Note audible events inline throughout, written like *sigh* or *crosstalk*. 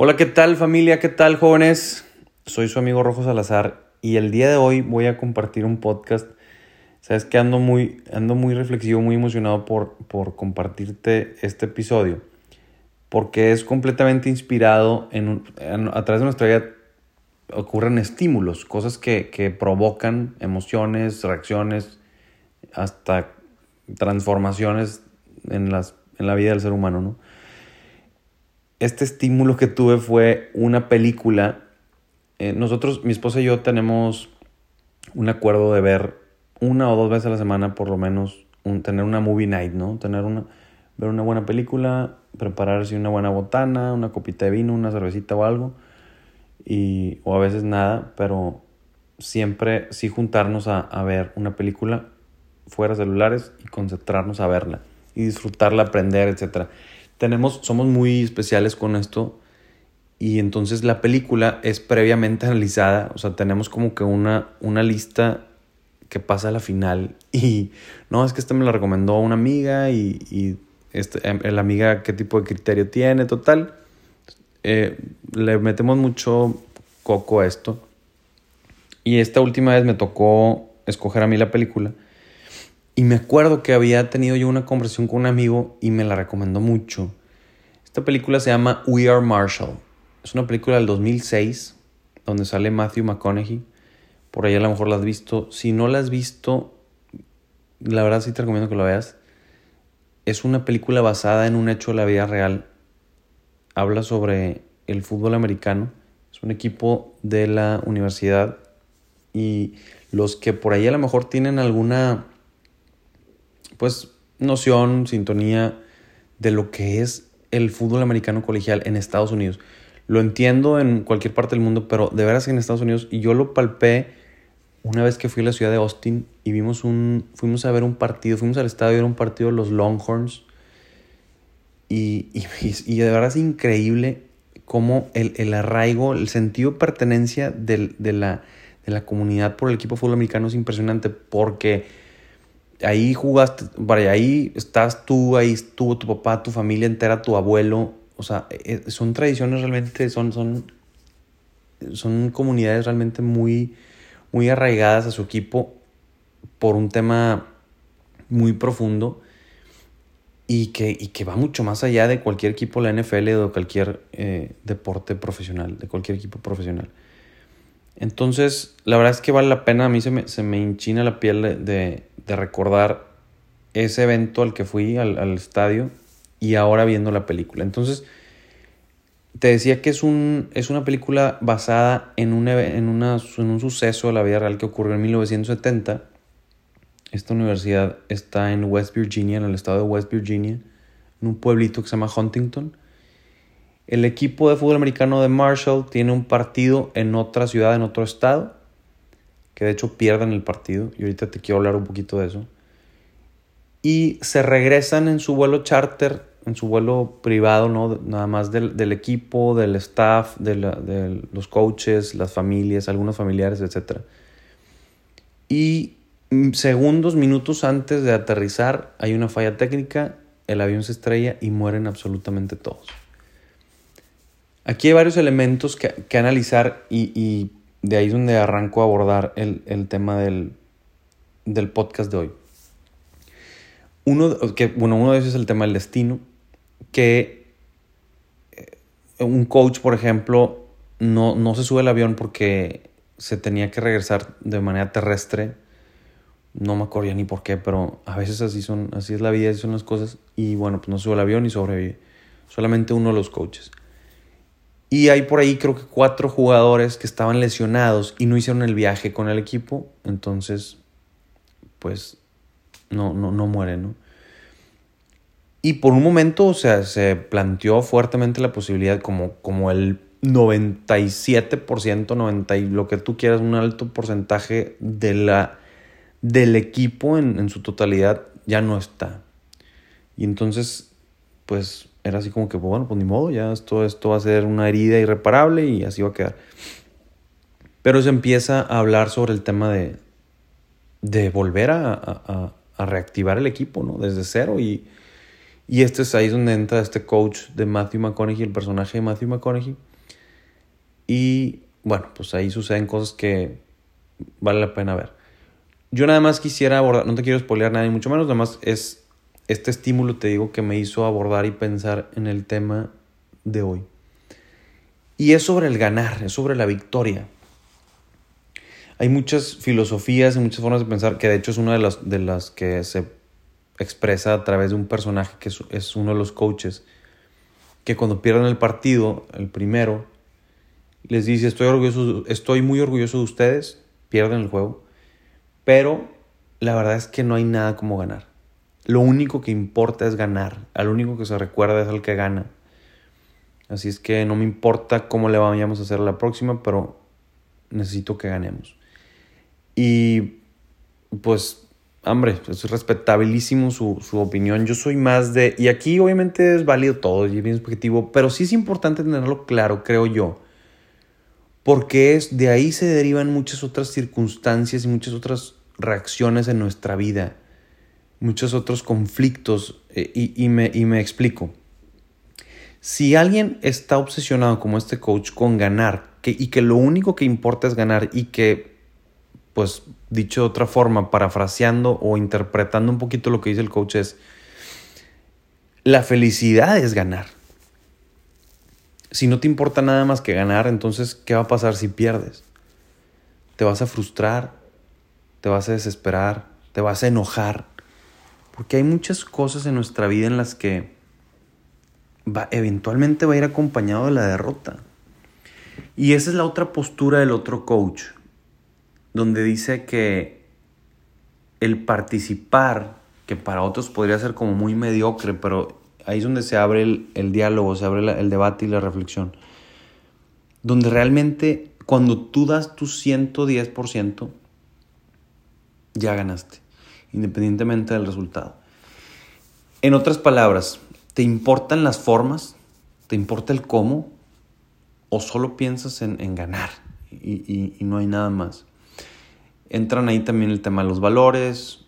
Hola, ¿qué tal familia? ¿Qué tal jóvenes? Soy su amigo Rojo Salazar y el día de hoy voy a compartir un podcast. Sabes que ando muy, ando muy reflexivo, muy emocionado por, por compartirte este episodio, porque es completamente inspirado en, a través de nuestra vida ocurren estímulos, cosas que, que provocan emociones, reacciones, hasta transformaciones en, las, en la vida del ser humano, ¿no? Este estímulo que tuve fue una película. Eh, nosotros, mi esposa y yo tenemos un acuerdo de ver una o dos veces a la semana por lo menos, tener una movie night, ¿no? Tener una, ver una buena película, prepararse una buena botana, una copita de vino, una cervecita o algo. Y, o a veces nada, pero siempre sí juntarnos a, a ver una película fuera celulares y concentrarnos a verla y disfrutarla, aprender, etcétera tenemos, somos muy especiales con esto y entonces la película es previamente analizada, o sea, tenemos como que una, una lista que pasa a la final *laughs* y no, es que esta me la recomendó una amiga y, y este, em, la amiga qué tipo de criterio tiene, total. Eh, le metemos mucho coco a esto. Y esta última vez me tocó escoger a mí la película. Y me acuerdo que había tenido yo una conversación con un amigo y me la recomendó mucho. Esta película se llama We Are Marshall. Es una película del 2006 donde sale Matthew McConaughey. Por ahí a lo mejor la has visto. Si no la has visto, la verdad sí te recomiendo que la veas. Es una película basada en un hecho de la vida real. Habla sobre el fútbol americano. Es un equipo de la universidad y los que por ahí a lo mejor tienen alguna pues noción, sintonía de lo que es el fútbol americano colegial en Estados Unidos. Lo entiendo en cualquier parte del mundo, pero de veras en Estados Unidos, y yo lo palpé una vez que fui a la ciudad de Austin y vimos un, fuimos a ver un partido, fuimos al estadio a ver un partido de los Longhorns, y, y, de verdad es increíble cómo el, el arraigo, el sentido de pertenencia de, la, de la comunidad por el equipo fútbol americano es impresionante, porque ahí jugaste, vaya, ahí estás tú, ahí estuvo tu papá, tu familia entera, tu abuelo. O sea, e, e, son tradiciones realmente, son, son, son comunidades realmente muy, muy arraigadas a su equipo por un tema muy profundo y que, y que va mucho más allá de cualquier equipo de la NFL o de cualquier eh, deporte profesional, de cualquier equipo profesional. Entonces, la verdad es que vale la pena, a mí se me, se me hinchina la piel de, de recordar ese evento al que fui, al, estadio, y ahora viendo la película. Entonces, te decía que es, un, es una película basada en un, en, una, en un suceso de la vida real que ocurrió en 1970. Esta universidad está en West Virginia, en el estado de West Virginia, en un pueblito que se llama Huntington. El equipo de fútbol americano de Marshall tiene un partido en otra ciudad, en otro estado que de hecho pierden el partido, y ahorita te quiero hablar un poquito de eso. Y se regresan en su vuelo charter, en su vuelo privado, ¿no? Nada más del, equipo, del staff, de, de, los coaches, las familias, algunos familiares, etc. Y segundos, minutos antes de aterrizar, hay una falla técnica, el avión se estrella y mueren absolutamente todos. Aquí hay varios elementos que, que analizar y, de ahí es donde arranco a abordar el, tema del, podcast de hoy. Uno, que, bueno, uno de esos es el tema del destino, que eh, un coach, por ejemplo, no, no se sube al avión porque se tenía que regresar de manera terrestre. No me acuerdo ni por qué, pero a veces así son, así es la vida, así son las cosas. Y bueno, pues no sube al avión y sobrevive. Solamente uno de los coaches. Y hay por ahí creo que cuatro jugadores que estaban lesionados y no hicieron el viaje con el equipo. Entonces, pues no, no, no mueren, ¿no? Y por un momento, o sea, se planteó fuertemente la posibilidad como, como el 97%, 90 y lo que tú quieras, un alto porcentaje de la, del equipo en, en su totalidad ya no está. Y entonces, pues era así como que, bueno, pues ni modo, ya esto, esto va a ser una herida irreparable y así va a quedar. Pero se empieza a hablar sobre el tema de, de volver a, a, reactivar el equipo, ¿no? Desde cero y, Y este es ahí donde entra este coach de Matthew McConaughey, el personaje de Matthew McConaughey. Y bueno, pues ahí suceden cosas que vale la pena ver. Yo nada más quisiera abordar, no te quiero spoilear nada, ni mucho menos, nada más es este estímulo, te digo, que me hizo abordar y pensar en el tema de hoy. Y es sobre el ganar, es sobre la victoria. Hay muchas filosofías y muchas formas de pensar, que de hecho es una de las, de las que se expresa a través de un personaje que es, uno de los coaches, que cuando pierden el partido, el primero, les dice, estoy, orgulloso, estoy muy orgulloso de ustedes, pierden el juego, pero la verdad es que no hay nada como ganar. Lo único que importa es ganar, al único que se recuerda es al que gana. Así es que no me importa cómo le vayamos a hacer la próxima, pero necesito que ganemos. Y pues, hombre, es respetabilísimo su, su, opinión. Yo soy más de... Y aquí obviamente es válido todo y es bien subjetivo, pero sí es importante tenerlo claro, creo yo. Porque es, de ahí se derivan muchas otras circunstancias y muchas otras reacciones en nuestra vida, muchos otros conflictos. Eh, y, y, me, y me explico. Si alguien está obsesionado como este coach con ganar que, y que lo único que importa es ganar y que, pues dicho de otra forma, parafraseando o interpretando un poquito lo que dice el coach es, la felicidad es ganar. Si no te importa nada más que ganar, entonces, ¿qué va a pasar si pierdes? Te vas a frustrar, te vas a desesperar, te vas a enojar, porque hay muchas cosas en nuestra vida en las que va, eventualmente va a ir acompañado de la derrota. Y esa es la otra postura del otro coach, donde dice que el participar, que para otros podría ser como muy mediocre, pero ahí es donde se abre el, diálogo, se abre el debate y la reflexión, donde realmente cuando tú das tu 110%, ya ganaste, independientemente del resultado. En otras palabras, ¿Te importan las formas? ¿Te importa el cómo? ¿O solo piensas en, ganar y, no hay nada más? Entran ahí también el tema de los valores,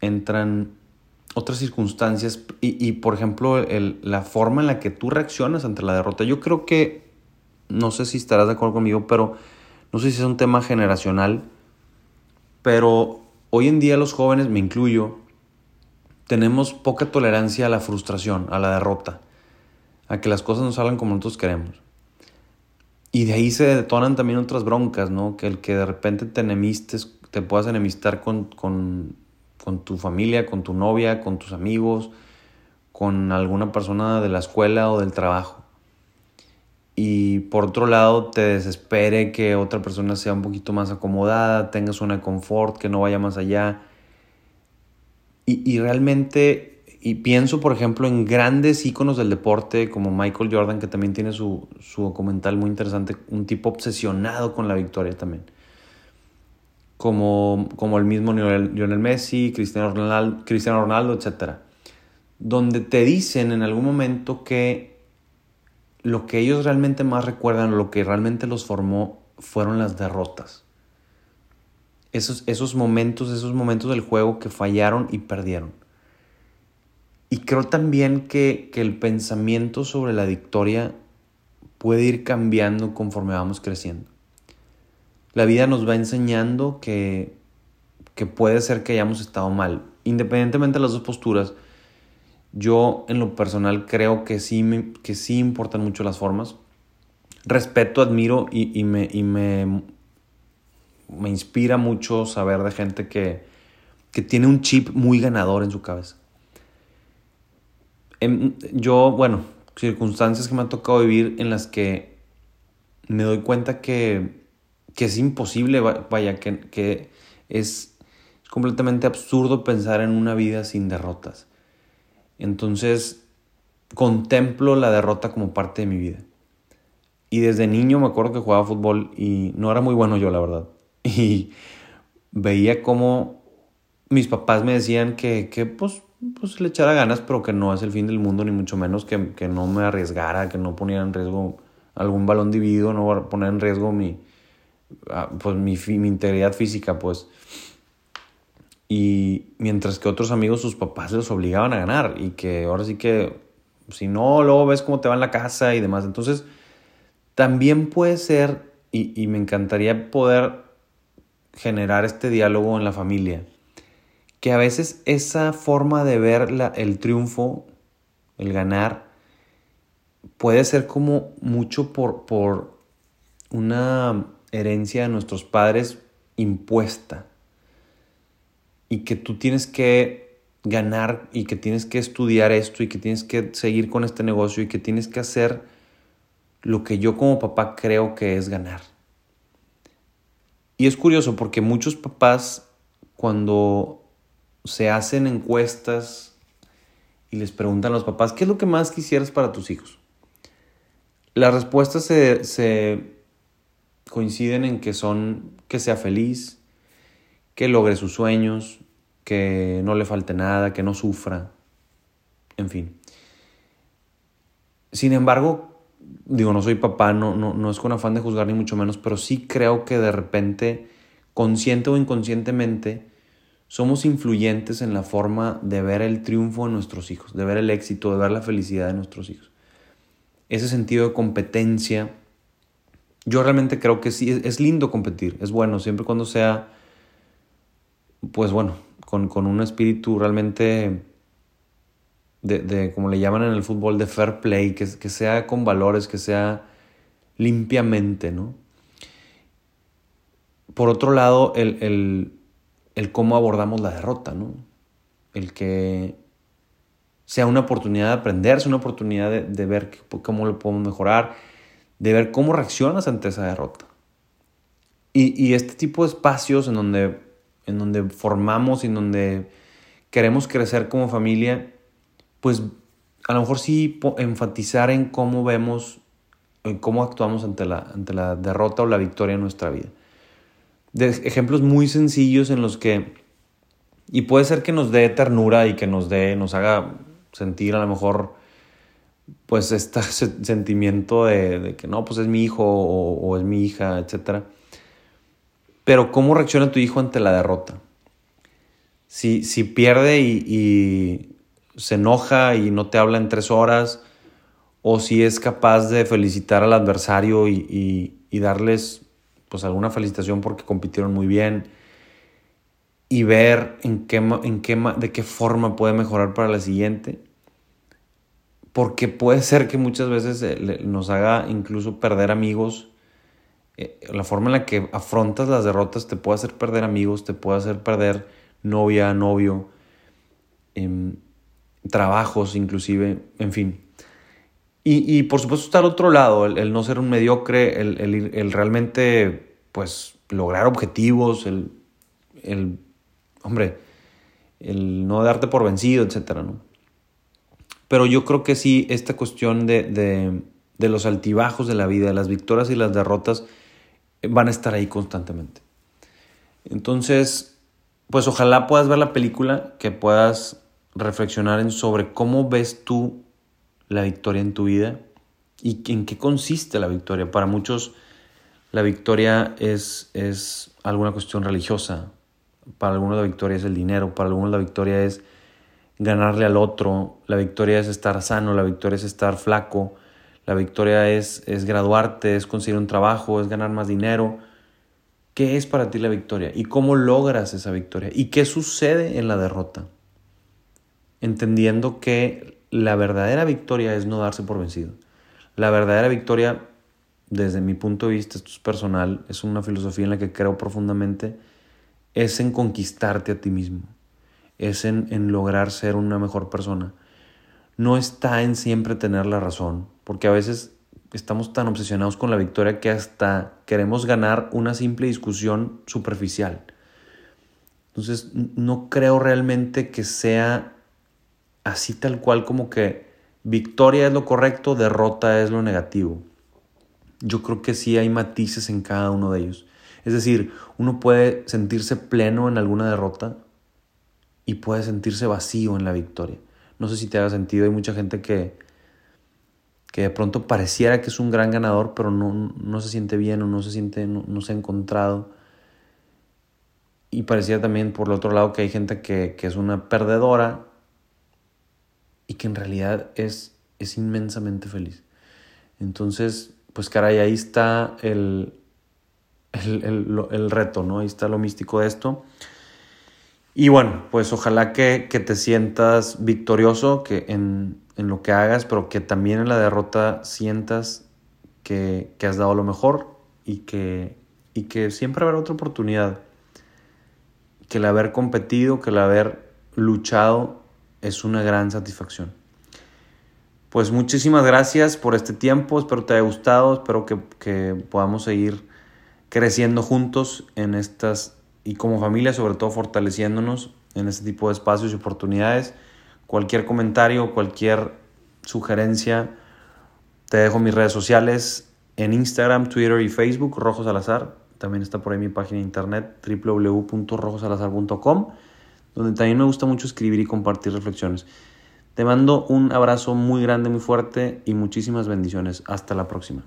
entran otras circunstancias y, por ejemplo, la forma en la que tú reaccionas ante la derrota. Yo creo que, no sé si estarás de acuerdo conmigo, pero no sé si es un tema generacional, pero hoy en día los jóvenes, me incluyo, tenemos poca tolerancia a la frustración, a la derrota, a que las cosas no salgan como nosotros queremos. Y de ahí se detonan también otras broncas, ¿no? Que el que de repente te enemistes, te puedas enemistar con, con, con tu familia, con tu novia, con tus amigos, con alguna persona de la escuela o del trabajo. Y por otro lado, te desespere que otra persona sea un poquito más acomodada, tenga zona confort, que no vaya más allá y, realmente, y pienso por ejemplo en grandes íconos del deporte como Michael Jordan, que también tiene su, documental muy interesante, un tipo obsesionado con la victoria también. Como, como el mismo Lionel Messi, Cristiano Ronaldo, Cristiano Ronaldo, etc. Donde te dicen en algún momento que lo que ellos realmente más recuerdan, lo que realmente los formó, fueron las derrotas esos, esos momentos, esos momentos del juego que fallaron y perdieron. Y creo también que, el pensamiento sobre la victoria puede ir cambiando conforme vamos creciendo. La vida nos va enseñando que, que puede ser que hayamos estado mal. Independientemente de las dos posturas, yo en lo personal creo que sí, que sí importan mucho las formas. Respeto, admiro y, me, y me me inspira mucho saber de gente que, que tiene un chip muy ganador en su cabeza. Em, yo, bueno, circunstancias que me han tocado vivir en las que me doy cuenta que, que es imposible, vaya, que, que es completamente absurdo pensar en una vida sin derrotas. Entonces, contemplo la derrota como parte de mi vida. Y desde niño me acuerdo que jugaba fútbol y no era muy bueno yo, la verdad. *laughs* y veía cómo mis papás me decían que, que pues, pues le echara ganas, pero que no es el fin del mundo, ni mucho menos que, que no me arriesgara, que no ponía en riesgo algún balón dividido, no poner en riesgo mi, ah, pues, mi, mi integridad física, pues. Y mientras que otros amigos, sus papás los obligaban a ganar y que ahora sí que, si no, luego ves cómo te va en la casa y demás. Entonces, también puede ser, y, me encantaría poder generar este diálogo en la familia, que a veces esa forma de ver el triunfo, el ganar, puede ser como mucho por, por una herencia de nuestros padres impuesta y que tú tienes que ganar y que tienes que estudiar esto y que tienes que seguir con este negocio y que tienes que hacer lo que yo como papá creo que es ganar. Y es curioso porque muchos papás cuando se hacen encuestas y les preguntan a los papás, ¿qué es lo que más quisieras para tus hijos? Las respuestas se, se coinciden en que son que sea feliz, que logre sus sueños, que no le falte nada, que no sufra, en fin. Sin embargo, digo, no soy papá, no, no, no es con afán de juzgar ni mucho menos, pero sí creo que de repente, consciente o inconscientemente, somos influyentes en la forma de ver el triunfo de nuestros hijos, de ver el éxito, de ver la felicidad de nuestros hijos. Ese sentido de competencia, yo realmente creo que sí, es lindo competir, es bueno, siempre cuando sea pues bueno, con, un espíritu realmente de, como le llaman en el fútbol, de fair play, que, que sea con valores, que sea limpiamente, ¿no? Por otro lado, el, cómo abordamos la derrota, ¿no? El que sea una oportunidad de aprender, sea una oportunidad de, ver cómo lo podemos mejorar, de ver cómo reaccionas ante esa derrota. Y, y este tipo de espacios en donde en donde formamos en donde queremos crecer como familia, pues a lo mejor sí enfatizar en cómo vemos, en cómo actuamos ante la, ante la derrota o la victoria en nuestra vida. De ejemplos muy sencillos en los que, y puede ser que nos dé ternura y que nos dé, nos haga sentir a lo mejor, pues este *laughs* sentimiento de, que no, pues es mi hijo o, o es mi hija, etcétera pero ¿cómo reacciona tu hijo ante la derrota? Si, si pierde y, se enoja y no te habla en tres horas, o si es capaz de felicitar al adversario y, darles pues alguna felicitación porque compitieron muy bien y ver en qué, en qué, de qué forma puede mejorar para la siguiente. Porque puede ser que muchas veces eh, nos haga incluso perder amigos eh, la forma en la que afrontas las derrotas te puede hacer perder amigos, te puede hacer perder novia, novio, em, trabajos inclusive, en fin. Y, por supuesto está al otro lado, el, no ser un mediocre, el, realmente pues lograr objetivos, el, el, hombre, el no darte por vencido, etc. ¿no? Pero yo creo que sí, esta cuestión de, de, de los altibajos de la vida, de las victorias y las derrotas, van a estar ahí constantemente. Entonces, pues ojalá puedas ver la película, que puedas reflexionar en sobre cómo ves tú la victoria en tu vida y en qué consiste la victoria. Para muchos la victoria es, es alguna cuestión religiosa, para algunos la victoria es el dinero, para algunos la victoria es ganarle al otro, la victoria es estar sano, la victoria es estar flaco, la victoria es, es graduarte, es conseguir un trabajo, es ganar más dinero. ¿Qué es para ti la victoria? ¿Y cómo logras esa victoria? ¿Y qué sucede en la derrota? Entendiendo que la verdadera victoria es no darse por vencido. La verdadera victoria, desde mi punto de vista, esto es personal, es una filosofía en la que creo profundamente, es en conquistarte a ti mismo, es en, en lograr ser una mejor persona. No está en siempre tener la razón, porque a veces estamos tan obsesionados con la victoria que hasta queremos ganar una simple discusión superficial. Entonces, no creo realmente que sea así tal cual como que victoria es lo correcto, derrota es lo negativo. Yo creo que sí hay matices en cada uno de ellos. Es decir, uno puede sentirse pleno en alguna derrota y puede sentirse vacío en la victoria. No sé si te haga sentido, hay mucha gente que, que de pronto pareciera que es un gran ganador, pero no, no se siente bien o no se siente, no, se ha encontrado. y parecía también por el otro lado que hay gente que, que es una perdedora y que en realidad es, es inmensamente feliz. Entonces, pues caray, ahí está el, el, reto, ¿no? Ahí está lo místico de esto. Y bueno, pues ojalá que, te sientas victorioso que en, lo que hagas, pero que también en la derrota sientas que, has dado lo mejor y que, y que siempre habrá otra oportunidad. Que el haber competido, que el haber luchado es una gran satisfacción. Pues muchísimas gracias por este tiempo, espero te haya gustado, espero que, que podamos seguir creciendo juntos en estas y como familia sobre todo fortaleciéndonos en este tipo de espacios y oportunidades. Cualquier comentario, cualquier sugerencia, te dejo mis redes sociales en Instagram, Twitter y Facebook, Rojo Salazar. También está por ahí mi página de internet www.rojosalazar.com, donde también me gusta mucho escribir y compartir reflexiones. Te mando un abrazo muy grande, muy fuerte y muchísimas bendiciones. Hasta la próxima.